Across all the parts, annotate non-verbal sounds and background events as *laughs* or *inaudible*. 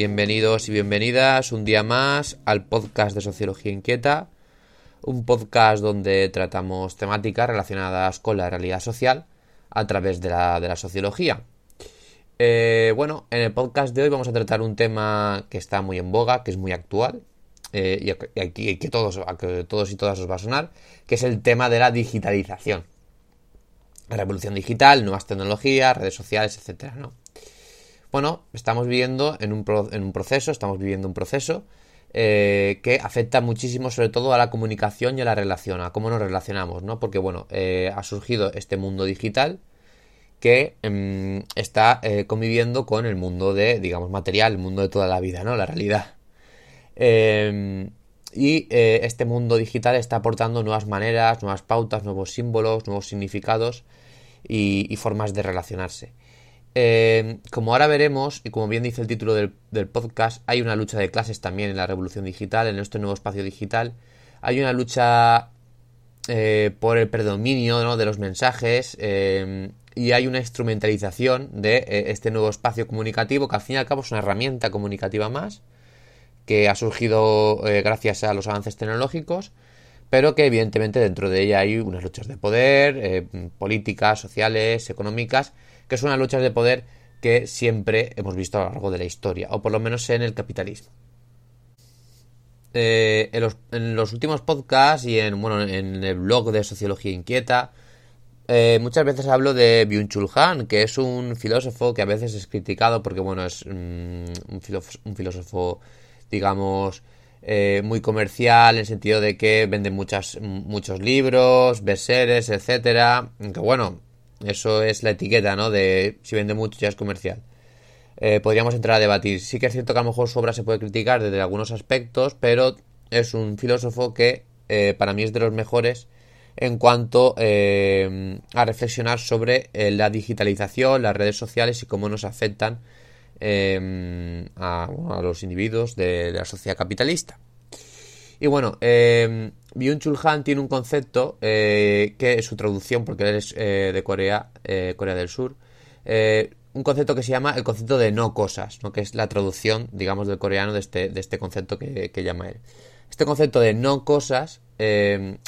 Bienvenidos y bienvenidas un día más al podcast de Sociología Inquieta, un podcast donde tratamos temáticas relacionadas con la realidad social a través de la, sociología. Eh, bueno, en el podcast de hoy vamos a tratar un tema que está muy en boga, que es muy actual, eh, y, aquí, que, todos, que todos y todas os va a sonar, que es el tema de la digitalización. La revolución digital, nuevas tecnologías, redes sociales, etcétera, ¿no? Bueno, estamos viviendo en un, en un proceso, estamos viviendo un proceso eh, que afecta muchísimo sobre todo a la comunicación y a la relación, a cómo nos relacionamos, ¿no? Porque bueno, eh, ha surgido este mundo digital que em, está eh, conviviendo con el mundo de, digamos, material, el mundo de toda la vida, ¿no? La realidad. Em, y este mundo digital está aportando nuevas maneras, nuevas pautas, nuevos símbolos, nuevos significados y formas de relacionarse. Eh, como ahora veremos, y como bien dice el título del, podcast, hay una lucha de clases también en la revolución digital, en este nuevo espacio digital. Hay una lucha eh, por el predominio de los mensajes eh, y hay una instrumentalización de este nuevo espacio comunicativo que al fin y al cabo es una herramienta comunicativa más que ha surgido gracias a los avances tecnológicos pero que evidentemente dentro de ella hay unas luchas de poder, políticas, sociales, económicas, que son las luchas de poder que siempre hemos visto a lo largo de la historia, o por lo menos en el capitalismo. Eh, en, los, últimos podcasts y en, bueno, en el blog de Sociología Inquieta, eh, muchas veces hablo de Byung-Chul Han, que es un filósofo que a veces es criticado porque, bueno, es mm, un, filósofo, digamos, eh, muy comercial en el sentido de que vende muchas, muchos libros, bestsellers, etcétera. Que bueno, eso es la etiqueta, ¿no? De si vende mucho ya es comercial. Eh, podríamos entrar a debatir. Sí que es cierto que a lo mejor su obra se puede criticar desde algunos aspectos, pero es un filósofo que eh, para mí es de los mejores en cuanto eh, a reflexionar sobre la digitalización, las redes sociales y cómo nos afectan a, los individuos de la sociedad capitalista. Y bueno, eh, Byung-Chul Han tiene un concepto eh, que es su traducción, porque él es eh, de Corea, eh, Corea del Sur, un concepto que se llama el concepto de no cosas, que es la traducción, digamos, del coreano de este, de este concepto que, que llama él. Este concepto de no cosas,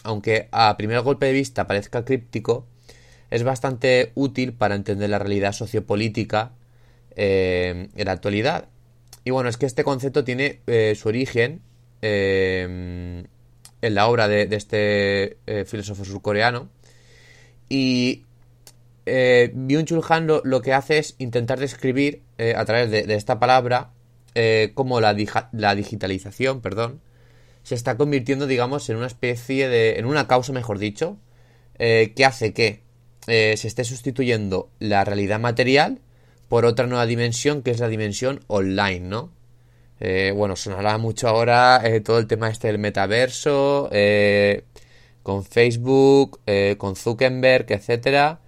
aunque a primer golpe de vista parezca críptico, es bastante útil para entender la realidad sociopolítica en la actualidad. Y bueno, es que este concepto tiene su origen eh, en la obra de, este eh, filósofo surcoreano. Y eh, Byung-Chul Han lo, que hace es intentar describir eh, a través de, esta palabra cómo la, la, digitalización, perdón, se está convirtiendo, digamos, en una especie de, en una causa, mejor dicho, que hace que se esté sustituyendo la realidad material por otra nueva dimensión que es la dimensión online, ¿no? Eh, bueno, sonará mucho ahora eh, todo el tema este del metaverso, eh, con Facebook, con Zuckerberg, etcétera,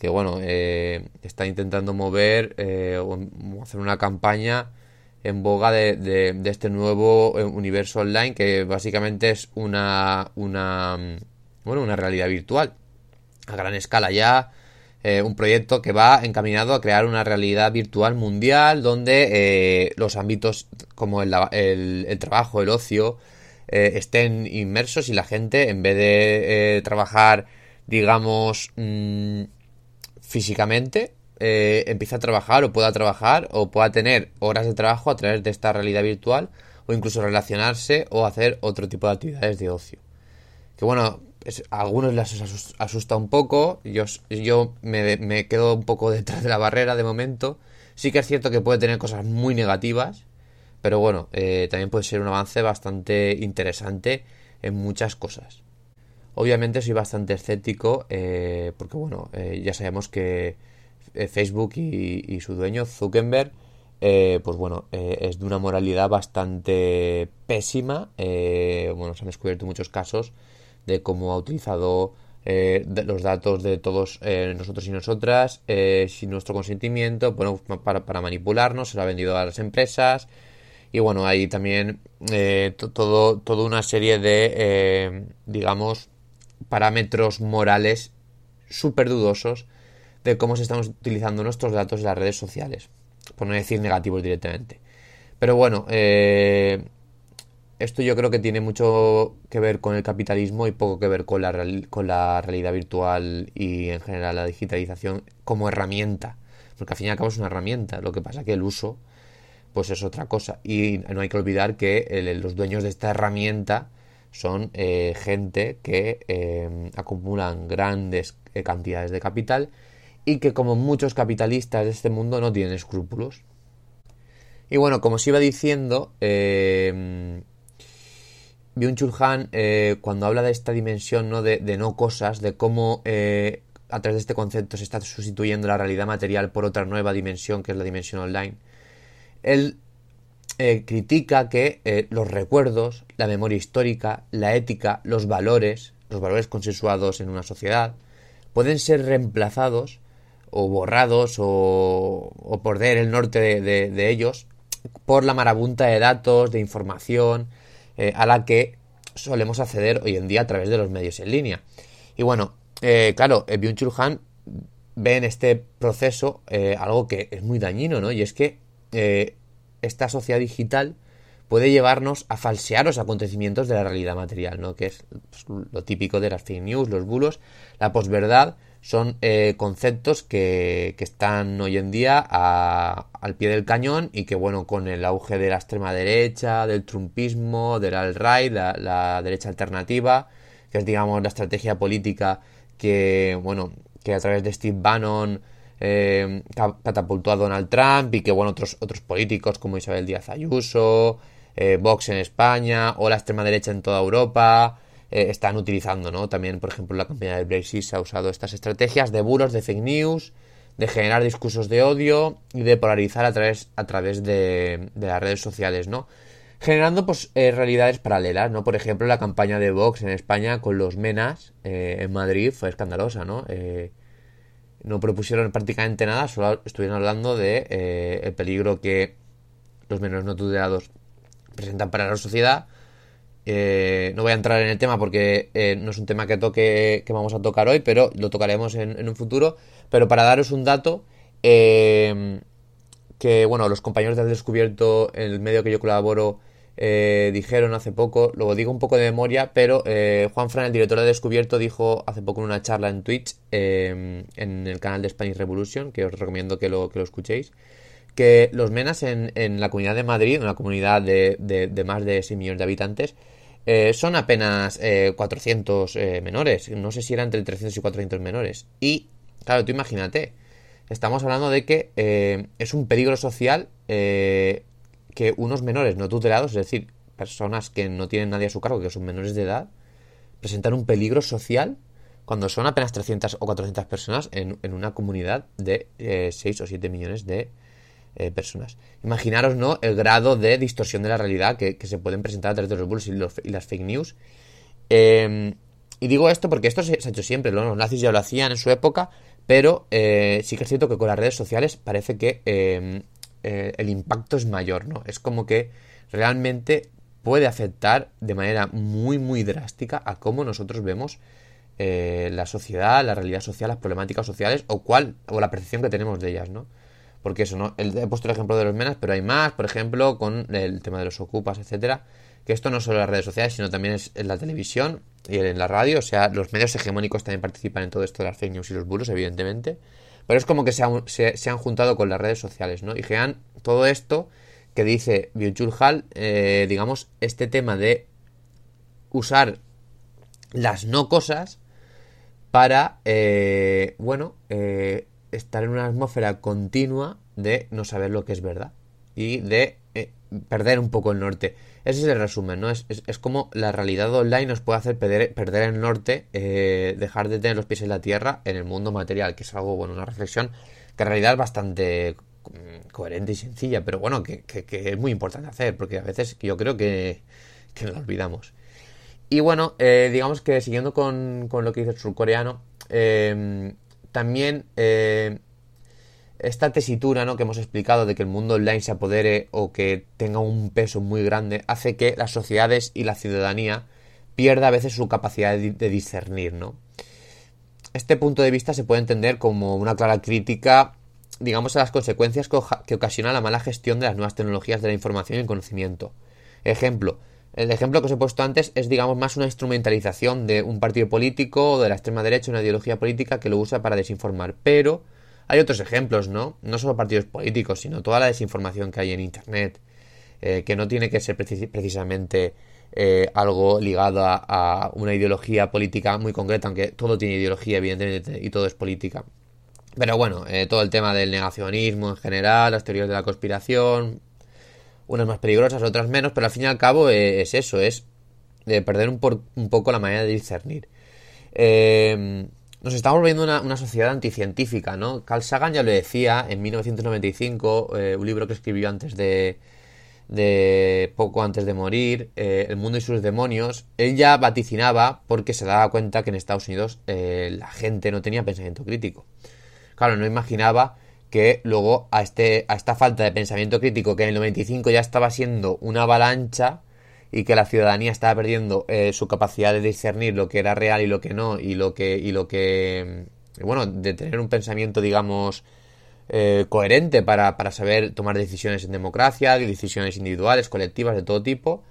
que bueno, está intentando mover o hacer una campaña en boga de, este nuevo universo online que básicamente es una, una, bueno, una realidad virtual a gran escala ya eh, un proyecto que va encaminado a crear una realidad virtual mundial donde eh, los ámbitos como el, trabajo, el ocio, eh, estén inmersos y la gente, en vez de trabajar, digamos, mm, físicamente, empieza a trabajar o pueda trabajar o pueda tener horas de trabajo a través de esta realidad virtual o incluso relacionarse o hacer otro tipo de actividades de ocio. Que bueno, a algunos les asusta un poco, yo, yo me, quedo un poco *laughs* detrás de la barrera de momento, Sí que es cierto que puede tener cosas muy negativas, pero bueno, eh, también puede ser un avance bastante interesante en muchas cosas. Obviamente soy bastante escéptico eh, porque bueno, eh, ya sabemos que Facebook y, su dueño Zuckerberg pues bueno, es de una moralidad bastante pésima. bueno, se han descubierto muchos casos de cómo ha utilizado los datos de todos nosotros y nosotras sin nuestro consentimiento, bueno, para, para manipularnos, se lo ha vendido a las empresas, y bueno, hay también eh, todo, toda una serie de, eh, digamos, parámetros morales súper dudosos de cómo se están utilizando nuestros datos en las redes sociales, por no decir negativos directamente. Pero bueno, eh, esto yo creo que tiene mucho que ver con el capitalismo y poco que ver con la, con la realidad virtual y en general la digitalización como herramienta. Porque al fin y al cabo es una herramienta, lo que pasa que el uso pues es otra cosa. Y no hay que olvidar que los dueños de esta herramienta son eh, gente que eh, acumulan grandes eh, cantidades de capital y que como muchos capitalistas de este mundo no tienen escrúpulos. Y bueno, como os iba diciendo, Byung-Chul Han, cuando habla de esta dimensión ¿no? De, no cosas, de cómo a través de este concepto se está sustituyendo la realidad material por otra nueva dimensión, que es la dimensión online, él eh, critica que eh, los recuerdos, la memoria histórica, la ética, los valores, los valores consensuados en una sociedad, pueden ser reemplazados o borrados o, o perder el norte de, ellos por la marabunta de datos, de información eh, a la que solemos acceder hoy en día a través de los medios en línea. Y bueno, claro, Byung-Chul Han ve en este proceso algo que es muy dañino, ¿no? Y es que eh, esta sociedad digital puede llevarnos a falsear los acontecimientos de la realidad material, ¿no? que es pues, lo típico de las fake news, los bulos. La posverdad son eh, conceptos que, están hoy en día al pie del cañón y que, bueno, con el auge de la extrema derecha, del trumpismo, del alt-right, la, la, derecha alternativa, que es, digamos, la estrategia política que, bueno, que a través de Steve Bannon eh, catapultó a Donald Trump y que bueno otros otros políticos como Isabel Díaz Ayuso, eh, Vox en España o la extrema derecha en toda Europa eh, están utilizando, ¿no? También, por ejemplo, la campaña del Brexit se ha usado estas estrategias de bulos, de fake news, de generar discursos de odio y de polarizar a través, a través de, las redes sociales, ¿no? Generando pues realidades paralelas, ¿no? Por ejemplo, la campaña de Vox en España con los menas en Madrid fue escandalosa, ¿no? no propusieron prácticamente nada, solo estuvieron hablando de eh, el peligro que los menores no tutelados presentan para la sociedad. Eh, no voy a entrar en el tema porque eh, no es un tema que toque que vamos a tocar hoy, pero lo tocaremos en, un futuro. Pero para daros un dato, que bueno, los compañeros del descubierto, en el medio que yo colaboro, eh, dijeron hace poco, luego digo un poco de memoria, pero eh, Juan Fran, el director de Descubierto, dijo hace poco en una charla en Twitch, eh, en el canal de Spanish Revolution, que os recomiendo que lo, que lo escuchéis, que los menas en, la comunidad de Madrid, una comunidad de, de, más de 6 millones de habitantes, son apenas 400 menores, no sé si eran entre 300 y 400 menores. Y, claro, tú imagínate, estamos hablando de que es un peligro social que unos menores no tutelados, es decir, personas que no tienen nadie a su cargo, que son menores de edad, presentan un peligro social cuando son apenas 300 o 400 personas en, una comunidad de 6 eh, o 7 millones de eh, personas. Imaginaros, ¿no?, el grado de distorsión de la realidad que, se pueden presentar a través de los bulos y, las fake news. Em, y digo esto porque esto se, ha hecho siempre, los nazis ya lo hacían en su época, pero eh, sí que es cierto que con las redes sociales parece que em, eh, el impacto es mayor, ¿no? Es como que realmente puede afectar de manera muy, muy drástica a cómo nosotros vemos la sociedad, la realidad social, las problemáticas sociales o cuál, o la percepción que tenemos de ellas, ¿no? Porque eso, ¿no? he puesto el ejemplo de los menas, pero hay más, por ejemplo, con el tema de los ocupas, etcétera, que esto no solo en las redes sociales, sino también es en la televisión y en la radio, o sea, los medios hegemónicos también participan en todo esto de las fake news y los bulos, evidentemente. Pero es como que se han, juntado con las redes sociales, ¿no? Y Gean, todo esto que dice byung eh, digamos, este tema de usar las no cosas para, eh, bueno, eh, estar en una atmósfera continua de no saber lo que es verdad y de eh, perder un poco el norte. Ese es el resumen, ¿no? Es, es, como la realidad online nos puede hacer perder, perder el norte, eh, dejar de tener los pies en la tierra en el mundo material, que es algo, bueno, una reflexión que en realidad es bastante mm, coherente y sencilla, pero bueno, que, es muy importante hacer, porque a veces yo creo que, que nos olvidamos. Y bueno, eh, digamos que siguiendo con, con, lo que dice el surcoreano, eh, también esta tesitura ¿no? que hemos explicado de que el mundo online se apodere o que tenga un peso muy grande hace que las sociedades y la ciudadanía pierda a veces su capacidad de, discernir. ¿no? Este punto de vista se puede entender como una clara crítica, digamos, a las consecuencias que, ocasiona la mala gestión de las nuevas tecnologías de la información y el conocimiento. Ejemplo, el ejemplo que os he puesto antes es, digamos, más una instrumentalización de un partido político o de la extrema derecha, una ideología política que lo usa para desinformar. Pero hay otros ejemplos, ¿no? No solo partidos políticos, sino toda la desinformación que hay en Internet, eh, que no tiene que ser precisamente eh, algo ligado a, una ideología política muy concreta, aunque todo tiene ideología, evidentemente, y todo es política. Pero bueno, eh, todo el tema del negacionismo en general, las teorías de la conspiración, unas más peligrosas, otras menos, pero al fin y al cabo es eso, es de perder un, poco la manera de discernir. Eh, nos estamos volviendo una, sociedad anticientífica, ¿no? Carl Sagan ya lo decía en 1995, eh, un libro que escribió antes de, de poco antes de morir, eh, El mundo y sus demonios, él ya vaticinaba porque se daba cuenta que en Estados Unidos eh, la gente no tenía pensamiento crítico. Claro, no imaginaba que luego a, este, a esta falta de pensamiento crítico que en el 95 ya estaba siendo una avalancha, y que la ciudadanía estaba perdiendo eh, su capacidad de discernir lo que era real y lo que no y lo que y lo que mm, bueno de tener un pensamiento digamos eh, coherente para, para, saber tomar decisiones en democracia decisiones individuales colectivas de todo tipo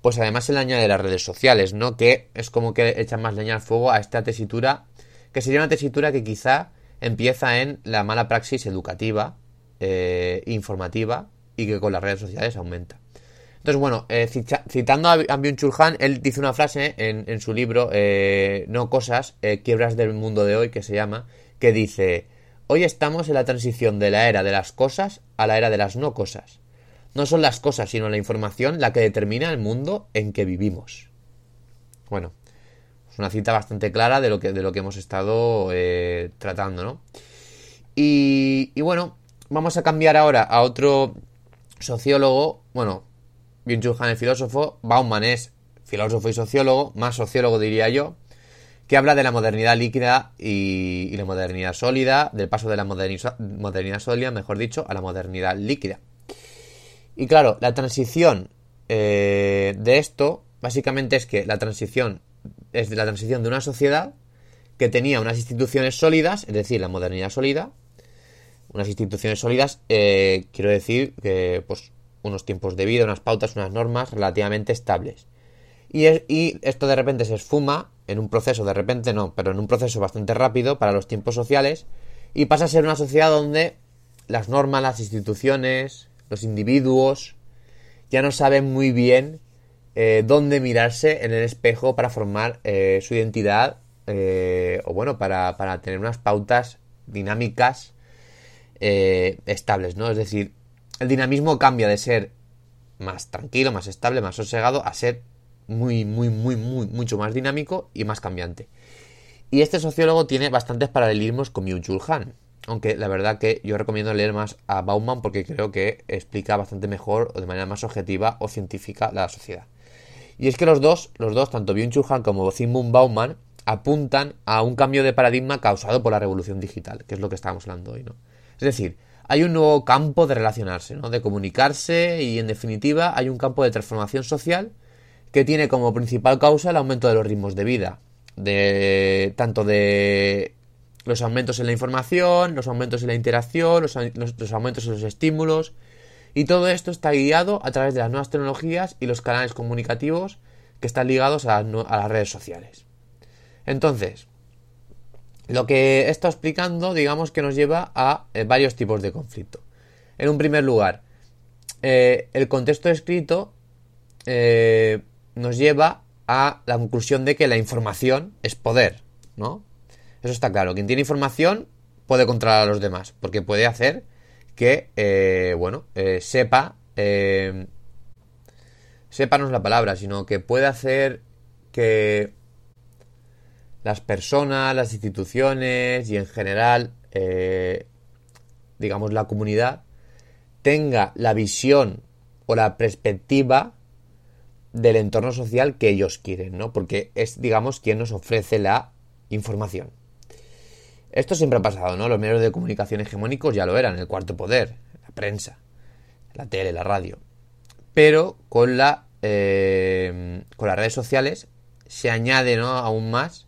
pues además se le añade las redes sociales no que es como que echan más leña al fuego a esta tesitura que sería una tesitura que quizá empieza en la mala praxis educativa eh, informativa y que con las redes sociales aumenta entonces, bueno, eh, citando a Byung-Chul Han, él dice una frase en, su libro, eh, No Cosas, eh, Quiebras del Mundo de Hoy, que se llama, que dice, Hoy estamos en la transición de la era de las cosas a la era de las no cosas. No son las cosas, sino la información la que determina el mundo en que vivimos. Bueno, una cita bastante clara de lo que, de lo que hemos estado tratando, ¿no? Y, bueno, vamos a cambiar ahora a otro sociólogo, bueno, Han es filósofo, Bauman es filósofo y sociólogo, más sociólogo diría yo, que habla de la modernidad líquida y, la modernidad sólida, del paso de la modernidad sólida, mejor dicho, a la modernidad líquida. Y claro, la transición eh, de esto, básicamente es que la transición es la transición de una sociedad que tenía unas instituciones sólidas, es decir, la modernidad sólida, unas instituciones sólidas, eh, quiero decir que pues unos tiempos de vida, unas pautas, unas normas relativamente estables. Y, esto de repente se esfuma en un proceso, de repente no, pero en un proceso bastante rápido para los tiempos sociales y pasa a ser una sociedad donde las normas, las instituciones, los individuos ya no saben muy bien eh, dónde mirarse en el espejo para formar eh, su identidad eh, o bueno, para, para, tener unas pautas dinámicas estables, ¿no? Es decir, el dinamismo cambia de ser más tranquilo, más estable, más sosegado, a ser muy, muy, muy, muy, mucho más dinámico y más cambiante. Y este sociólogo tiene bastantes paralelismos con Byung-Chul Han, aunque la verdad que yo recomiendo leer más a Bauman porque creo que explica bastante mejor o de manera más objetiva o científica la sociedad. Y es que los dos, los dos, tanto Byung-Chul Han como Zygmunt Bauman, apuntan a un cambio de paradigma causado por la revolución digital, que es lo que estábamos hablando hoy, ¿no? Es decir, hay un nuevo campo de relacionarse, ¿no? de comunicarse y en definitiva hay un campo de transformación social que tiene como principal causa el aumento de los ritmos de vida, de tanto de los aumentos en la información, los aumentos en la interacción, los, aumentos en los estímulos y todo esto está guiado a través de las nuevas tecnologías y los canales comunicativos que están ligados a las redes sociales. Entonces, lo que he estado explicando, digamos que nos lleva a eh, varios tipos de conflicto. En un primer lugar, eh, el contexto escrito eh, nos lleva a la conclusión de que la información es poder, ¿no? Eso está claro. Quien tiene información puede controlar a los demás, porque puede hacer que, eh, bueno, eh, sepa, eh, sepa no es la palabra, sino que puede hacer que las personas, las instituciones y en general, digamos, la comunidad tenga la visión o la perspectiva del entorno social que ellos quieren, ¿no? Porque es, digamos, quien nos ofrece la información. Esto siempre ha pasado, ¿no? Los medios de comunicación hegemónicos ya lo eran, el cuarto poder, la prensa, la tele, la radio. Pero con la eh, con las redes sociales se añade, ¿no? Aún más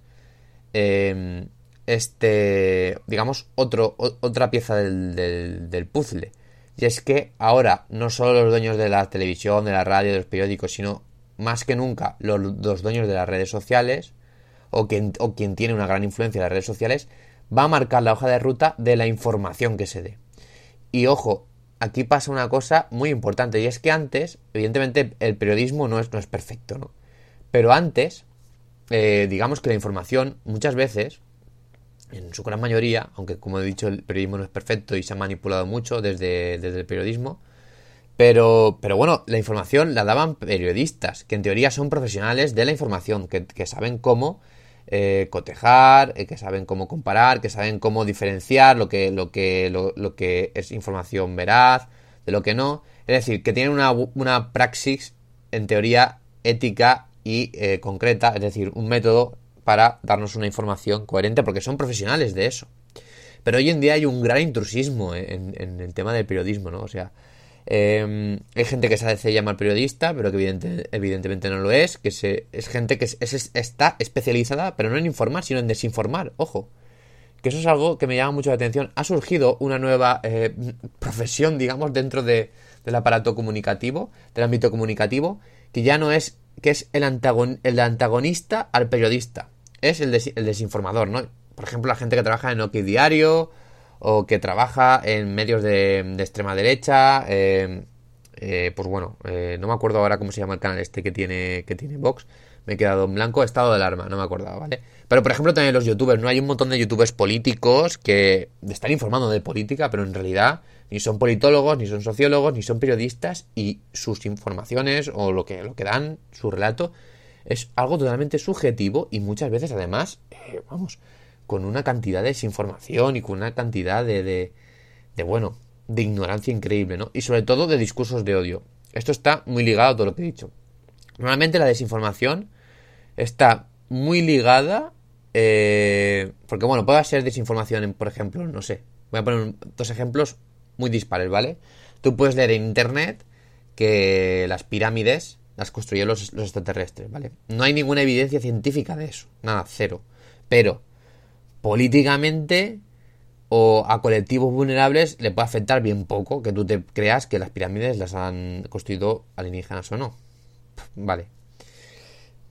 eh, este, digamos, otro, otra pieza del, del puzzle. Y es que ahora no solo los dueños de la televisión, de la radio, de los periódicos, sino más que nunca los, dueños de las redes sociales o quien, o quien tiene una gran influencia en las redes sociales va a marcar la hoja de ruta de la información que se dé. Y ojo, aquí pasa una cosa muy importante y es que antes, evidentemente el periodismo no es, no es perfecto, ¿no? Pero antes, eh, digamos que la información muchas veces, en su gran mayoría, aunque como he dicho el periodismo no es perfecto y se ha manipulado mucho desde, desde el periodismo, pero, pero bueno, la información la daban periodistas, que en teoría son profesionales de la información, que, saben cómo eh, cotejar, eh, que saben cómo comparar, que saben cómo diferenciar lo que, lo que, lo, que es información veraz de lo que no. Es decir, que tienen una, una praxis, en teoría, ética y eh, concreta, es decir, un método para darnos una información coherente, porque son profesionales de eso. Pero hoy en día hay un gran intrusismo en, en el tema del periodismo, ¿no? O sea, Em, hay gente que se hace llamar periodista, pero que evidentemente no lo es. Que se, es gente que está especializada, pero no en informar, sino en desinformar. Ojo. Que eso es algo que me llama mucho la atención. Ha surgido una nueva eh, profesión, digamos, dentro del aparato comunicativo, del ámbito comunicativo, que ya no es, que es el, antagonista al periodista. Es el, desinformador, ¿no? Por ejemplo, la gente que trabaja en OK Diario o que trabaja en medios de, extrema derecha. Eh, eh, pues bueno, eh, no me acuerdo ahora cómo se llama el canal este que tiene, que tiene Vox. Me he quedado en blanco, estado de alarma, no me acordaba, ¿vale? Pero por ejemplo también los youtubers, ¿no? Hay un montón de youtubers políticos que están informando de política, pero en realidad ni son politólogos, ni son sociólogos, ni son periodistas y sus informaciones o lo que, lo que dan, su relato, es algo totalmente subjetivo y muchas veces además, vamos, con una cantidad de desinformación y con una cantidad de, de, bueno, de ignorancia increíble, ¿no? Y sobre todo de discursos de odio. Esto está muy ligado a todo lo que he dicho. Normalmente la desinformación está muy ligada, eh, porque bueno, puede ser desinformación, en, por ejemplo, no sé, voy a poner dos ejemplos muy dispares, ¿vale? Tú puedes leer en internet que las pirámides las construyeron los, los extraterrestres, ¿vale? No hay ninguna evidencia científica de eso, nada, cero. Pero políticamente o a colectivos vulnerables le puede afectar bien poco que tú te creas que las pirámides las han construido alienígenas o no. Vale.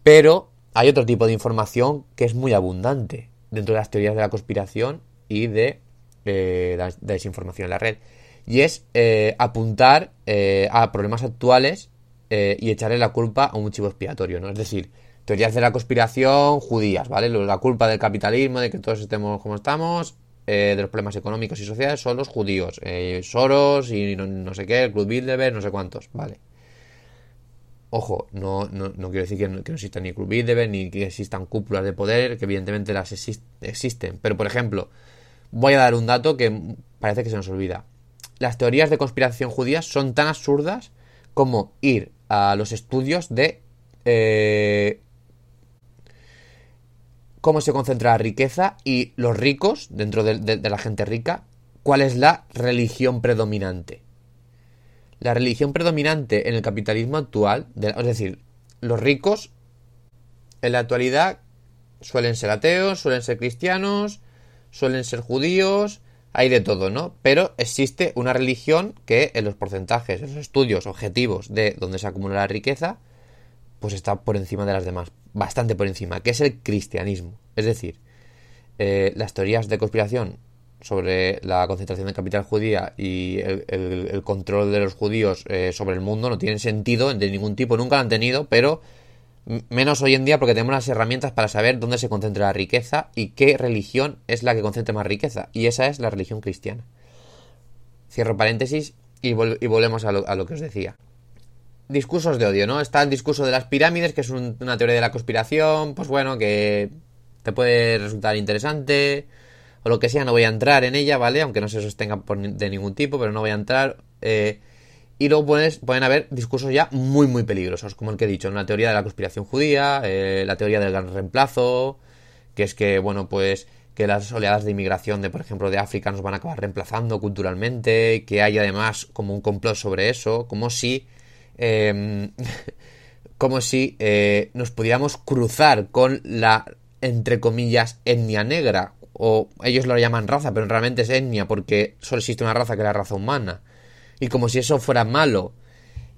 Pero hay otro tipo de información que es muy abundante dentro de las teorías de la conspiración y de, eh, desinformación en la red. Y es eh, apuntar eh, a problemas actuales y echarle la culpa a un chivo expiatorio, ¿no? Es decir, teorías de la conspiración judías, ¿vale? La culpa del capitalismo, de que todos estemos como estamos, eh, de los problemas económicos y sociales son los judíos. Eh, Soros y no, sé qué, el Club Bilderberg, no sé cuántos, ¿vale? Ojo, no, no, quiero decir que no, que exista ni Club Bilderberg ni que existan cúpulas de poder, que evidentemente las existen. Pero, por ejemplo, voy a dar un dato que parece que se nos olvida. Las teorías de conspiración judías son tan absurdas como ir a los estudios de eh, cómo se concentra la riqueza y los ricos, dentro de, la gente rica, cuál es la religión predominante. La religión predominante en el capitalismo actual, es decir, los ricos en la actualidad suelen ser ateos, suelen ser cristianos, suelen ser judíos, hay de todo, ¿no? Pero existe una religión que en los porcentajes, en los estudios objetivos de donde se acumula la riqueza, pues está por encima de las demás, bastante por encima, que es el cristianismo. Es decir, eh, las teorías de conspiración sobre la concentración de capital judía y el, control de los judíos eh, sobre el mundo no tienen sentido de ningún tipo, nunca lo han tenido, pero menos hoy en día porque tenemos las herramientas para saber dónde se concentra la riqueza y qué religión es la que concentra más riqueza, y esa es la religión cristiana. Cierro paréntesis y, volvemos a lo, que os decía. Discursos de odio, ¿no? Está el discurso de las pirámides, que es una teoría de la conspiración, pues bueno, que te puede resultar interesante, o lo que sea, no voy a entrar en ella, ¿vale? Aunque no se sostenga de ningún tipo, pero no voy a entrar. Eh, y luego pueden haber discursos ya muy, muy peligrosos, como el que he dicho, una teoría de la conspiración judía, eh, la teoría del gran reemplazo, que es que, bueno, pues que las oleadas de inmigración de, por ejemplo, de África nos van a acabar reemplazando culturalmente, que hay además como un complot sobre eso, como si... Em, *laughs* como si eh, nos pudiéramos cruzar con la, entre comillas, etnia negra, o ellos lo llaman raza, pero realmente es etnia porque solo existe una raza que es la raza humana y como si eso fuera malo.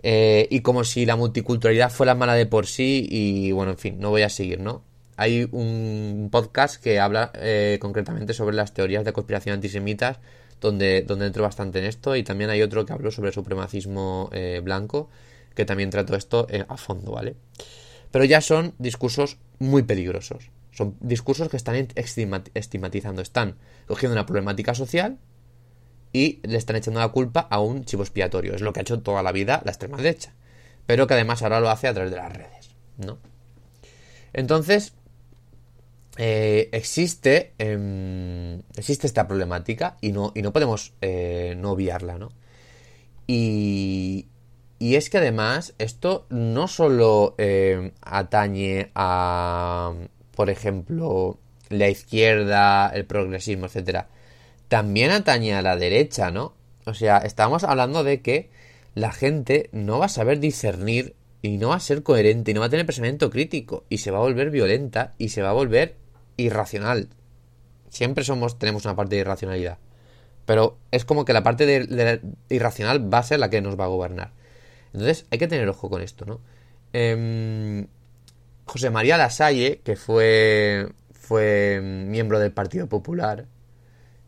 Eh, y como si la multiculturalidad fuera mala de por sí y bueno, en fin, no voy a seguir, ¿no? Hay un podcast que habla eh, concretamente sobre las teorías de conspiración antisemitas donde, donde entro bastante en esto y también hay otro que habló sobre el supremacismo eh, blanco que también trato esto a fondo, ¿vale? Pero ya son discursos muy peligrosos. Son discursos que están estigmatizando, están cogiendo una problemática social y le están echando la culpa a un chivo expiatorio. Es lo que ha hecho toda la vida la extrema derecha. Pero que además ahora lo hace a través de las redes. ¿no? Entonces, eh, existe, em, existe esta problemática y no, y no podemos eh, no obviarla. ¿no? Y, y es que además esto no solo em, atañe a, por ejemplo, la izquierda, el progresismo, etcétera también atañe a la derecha, ¿no? O sea, estamos hablando de que la gente no va a saber discernir y no va a ser coherente y no va a tener pensamiento crítico y se va a volver violenta y se va a volver irracional. Siempre somos tenemos una parte de irracionalidad, pero es como que la parte de, irracional va a ser la que nos va a gobernar. Entonces hay que tener ojo con esto, ¿no? Em, José María Lasalle, que fue fue miembro del Partido Popular,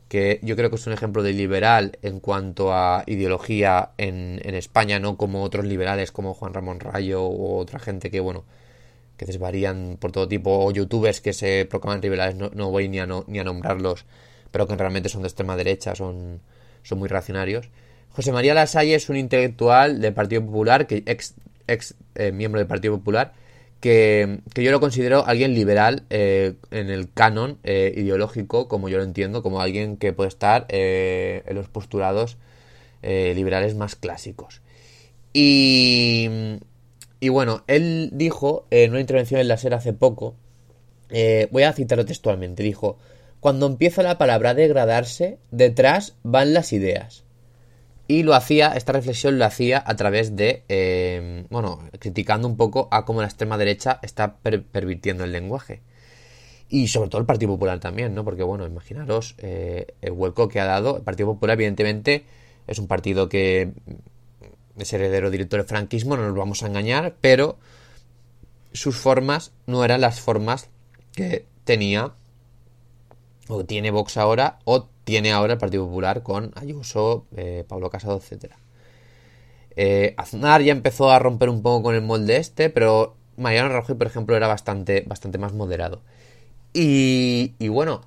que yo creo que es un ejemplo de liberal en cuanto a ideología en, España, no como otros liberales como Juan Ramón Rayo o otra gente que, bueno, que desvarían por todo tipo, o youtubers que se proclaman liberales, no, voy ni a, ni a nombrarlos, pero que realmente son de extrema derecha, son, son muy reaccionarios. José María Lasalle es un intelectual del Partido Popular, que ex, eh, miembro del Partido Popular, que, yo lo considero alguien liberal eh, en el canon eh, ideológico, como yo lo entiendo, como alguien que puede estar en los postulados liberales más clásicos. Y, y, bueno, él dijo en una intervención en la SER hace poco, voy a citarlo textualmente, dijo, cuando empieza la palabra degradarse, detrás van las ideas. Y lo hacía, esta reflexión lo hacía a través de, eh, bueno, criticando un poco a cómo la extrema derecha está pervirtiendo el lenguaje. Y sobre todo el Partido Popular también, ¿no? Porque, bueno, imaginaros eh, el hueco que ha dado. El Partido Popular, evidentemente, es un partido que es heredero director del franquismo, no nos vamos a engañar, pero sus formas no eran las formas que tenía o tiene Vox ahora o tiene ahora el Partido Popular con Ayuso, eh, Pablo Casado, etc. Eh, Aznar ya empezó a romper un poco con el molde este, pero Mariano Rajoy, por ejemplo, era bastante, bastante más moderado. Y, bueno,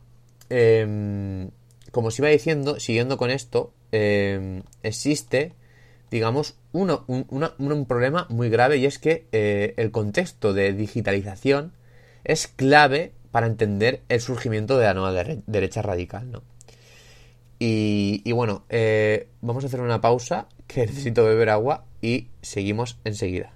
em, como os iba diciendo, siguiendo con esto, em, existe, digamos, uno, un, un, problema muy grave y es que eh, el contexto de digitalización es clave para entender el surgimiento de la nueva derecha radical, ¿no? Y, bueno, eh, vamos a hacer una pausa, que necesito beber agua y seguimos enseguida.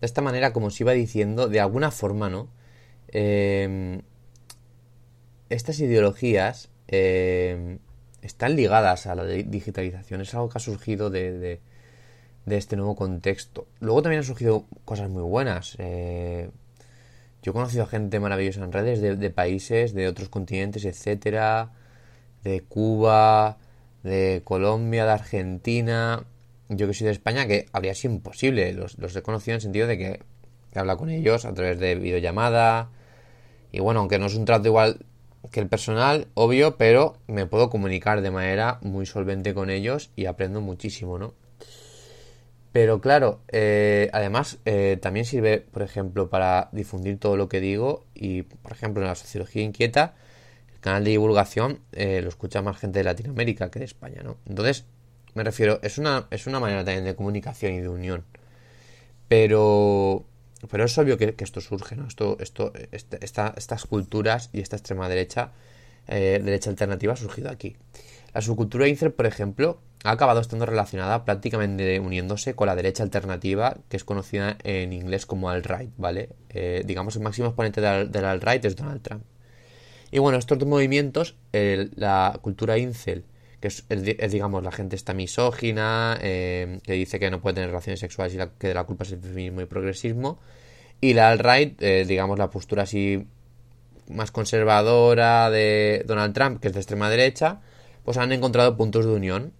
De esta manera, como os iba diciendo, de alguna forma, ¿no? Eh, estas ideologías eh, están ligadas a la digitalización. Es algo que ha surgido de, este nuevo contexto. Luego también han surgido cosas muy buenas. Eh, yo he conocido a gente maravillosa en redes de, países, de otros continentes, etcétera, de Cuba, de Colombia, de Argentina. Yo que soy de España, que habría sido imposible. Los, los he conocido en el sentido de que he hablado con ellos a través de videollamada. Y bueno, aunque no es un trato igual que el personal, obvio, pero me puedo comunicar de manera muy solvente con ellos y aprendo muchísimo, ¿no? Pero claro, eh, además eh, también sirve, por ejemplo, para difundir todo lo que digo y, por ejemplo, en la sociología inquieta, el canal de divulgación lo escucha más gente de Latinoamérica que de España, ¿no? Entonces, me refiero, es una, es una manera también de comunicación y de unión. Pero, pero es obvio que, esto surge, ¿no? Esto, esto, este, estas culturas y esta extrema derecha, eh, derecha alternativa ha surgido aquí. La subcultura incel, por ejemplo, ha acabado estando relacionada prácticamente uniéndose con la derecha alternativa, que es conocida en inglés como alt-right, ¿vale? Eh, digamos, el máximo exponente del, alt-right es Donald Trump. Y bueno, estos dos movimientos, la cultura incel que es, digamos, la gente está misógina, eh, que dice que no puede tener relaciones sexuales y que la culpa es el feminismo y progresismo. Y la alt-right, eh, digamos, la postura así más conservadora de Donald Trump, que es de extrema derecha, pues han encontrado puntos de unión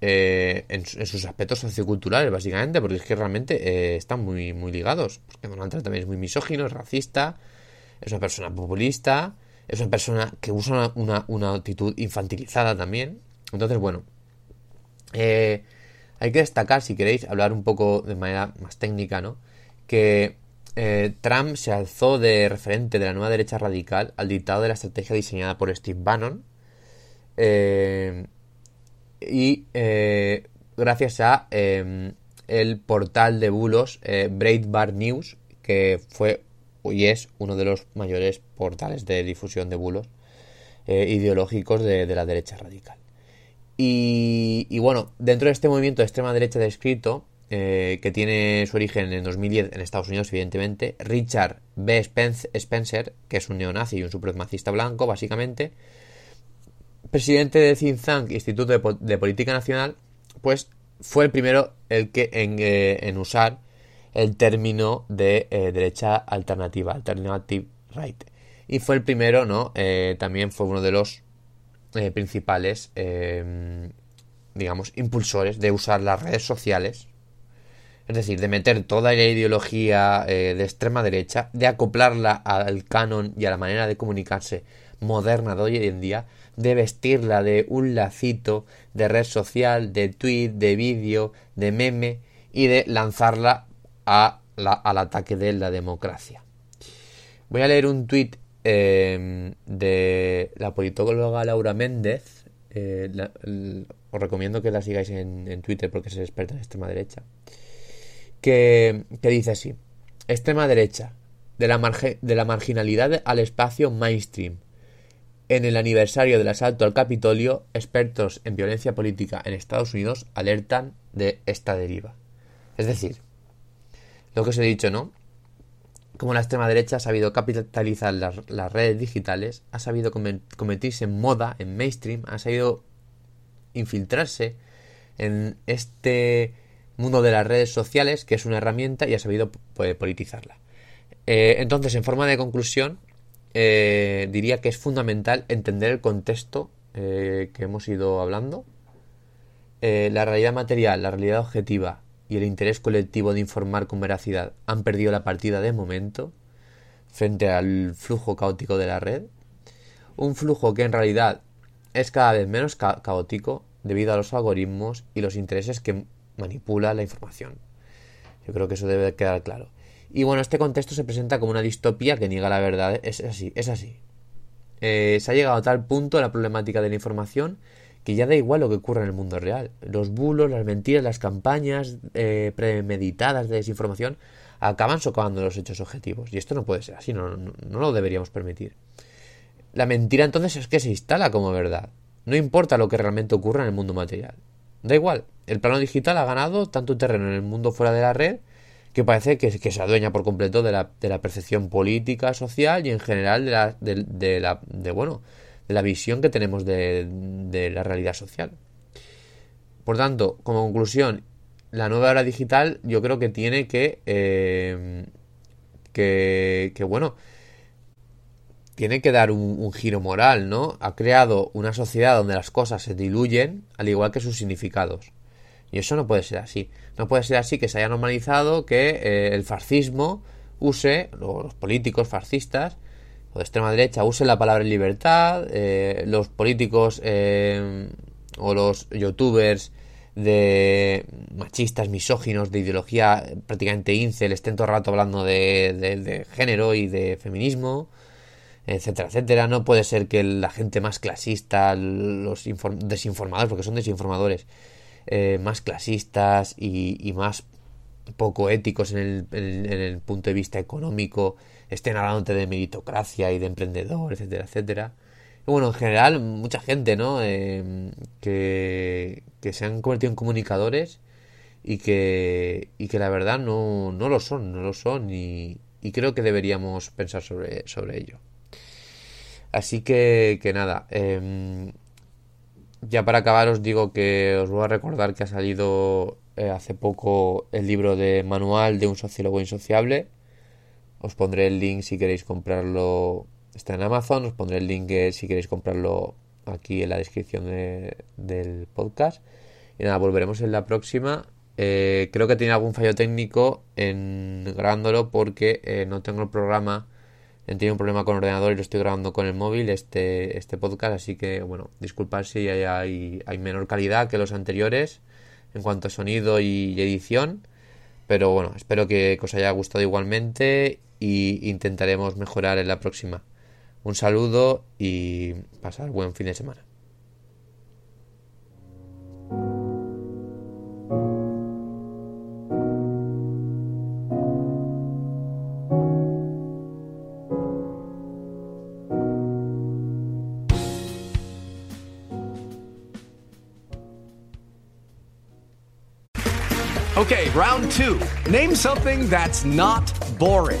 eh, en, sus aspectos socioculturales, básicamente, porque es que realmente están muy, muy ligados. Porque Donald Trump también es muy misógino, es racista, es una persona populista, es una persona que usa una, una actitud infantilizada también. Entonces, bueno, eh, hay que destacar, si queréis, hablar un poco de manera más técnica, ¿no? Que eh, Trump se alzó de referente de la nueva derecha radical al dictado de la estrategia diseñada por Steve Bannon. Eh, y gracias a el portal de bulos Breitbart News, que fue y es uno de los mayores portales de difusión de bulos ideológicos de la derecha radical. Y, bueno, dentro de este movimiento de extrema derecha descrito, eh, que tiene su origen en 2010 en Estados Unidos, evidentemente, Richard B. Spencer, que es un neonazi y un supremacista blanco, básicamente, presidente de think tank Instituto de, Política Nacional, pues fue el primero el que en, eh, usar el término de eh, derecha alternativa, alternative right. Y fue el primero, ¿no? también fue uno de los eh, principales, eh, digamos, impulsores de usar las redes sociales. Es decir, de meter toda la ideología eh, de extrema derecha, de acoplarla al canon y a la manera de comunicarse moderna de hoy en día, de vestirla de un lacito de red social, de tweet, de vídeo, de meme y de lanzarla a al ataque de la democracia. Voy a leer un tweet Em, de la politóloga Laura Méndez. Eh, os recomiendo que la sigáis en, Twitter porque es experta en extrema derecha. Que, dice así: Extrema derecha, de la, de la marginalidad al espacio mainstream. En el aniversario del asalto al Capitolio, expertos en violencia política en Estados Unidos alertan de esta deriva. Es decir, lo que os he dicho, ¿no? Como la extrema derecha ha sabido capitalizar las, redes digitales, ha sabido convertirse en moda, en mainstream, ha sabido infiltrarse en este mundo de las redes sociales, que es una herramienta, y ha sabido politizarla. Eh, entonces, en forma de conclusión, eh, diría que es fundamental entender el contexto eh, que hemos ido hablando, la realidad material, la realidad objetiva, y el interés colectivo de informar con veracidad han perdido la partida de momento frente al flujo caótico de la red. Un flujo que en realidad es cada vez menos caótico debido a los algoritmos y los intereses que manipula la información. Yo creo que eso debe quedar claro. Y bueno, este contexto se presenta como una distopía que niega la verdad. Es así, es así. Eh, se ha llegado a tal punto la problemática de la información que ya da igual lo que ocurra en el mundo real. Los bulos, las mentiras, las campañas eh, premeditadas de desinformación acaban socavando los hechos objetivos. Y esto no puede ser así, no, no, lo deberíamos permitir. La mentira entonces es que se instala como verdad. No importa lo que realmente ocurra en el mundo material. Da igual, el plano digital ha ganado tanto terreno en el mundo fuera de la red que parece que, se adueña por completo de la, de la percepción política, social y en general de la, de la de, bueno, la visión que tenemos de, la realidad social. Por tanto, como conclusión, la nueva era digital yo creo que tiene que, eh, que, bueno, tiene que dar un, giro moral, ¿no? Ha creado una sociedad donde las cosas se diluyen, al igual que sus significados. Y eso no puede ser así. No puede ser así que se haya normalizado que eh, el fascismo use, los políticos fascistas, o de extrema derecha usen la palabra libertad, eh, los políticos eh, o los youtubers de machistas, misóginos, de ideología prácticamente incel, estén todo el rato hablando de, de género y de feminismo, etcétera, etcétera. No puede ser que la gente más clasista, los desinformadores, porque son desinformadores, eh, más clasistas y, más poco éticos en el, en el, punto de vista económico, estén hablando de meritocracia y de emprendedor, etcétera, etcétera. Y bueno, en general, mucha gente, ¿no? Eh, que, que se han convertido en comunicadores y que, y que la verdad no, no lo son, no lo son y, y creo que deberíamos pensar sobre, sobre ello. Así que, que nada, em, ya para acabar os digo que os voy a recordar que ha salido eh, hace poco el libro de manual de un sociólogo insociable. Os pondré el link si queréis comprarlo. Está en Amazon. Os pondré el link eh, si queréis comprarlo aquí en la descripción del podcast. Y nada, volveremos en la próxima. Eh, creo que tiene algún fallo técnico en grabándolo porque no tengo el programa he tenido un problema con el ordenador y lo estoy grabando con el móvil este, este podcast, así que bueno, disculpad si hay, hay, menor calidad que los anteriores en cuanto a sonido y edición, pero bueno, espero que os haya gustado igualmente y intentaremos mejorar en la próxima. Un saludo y pasar buen fin de semana. Okay, round two. Name something that's not boring.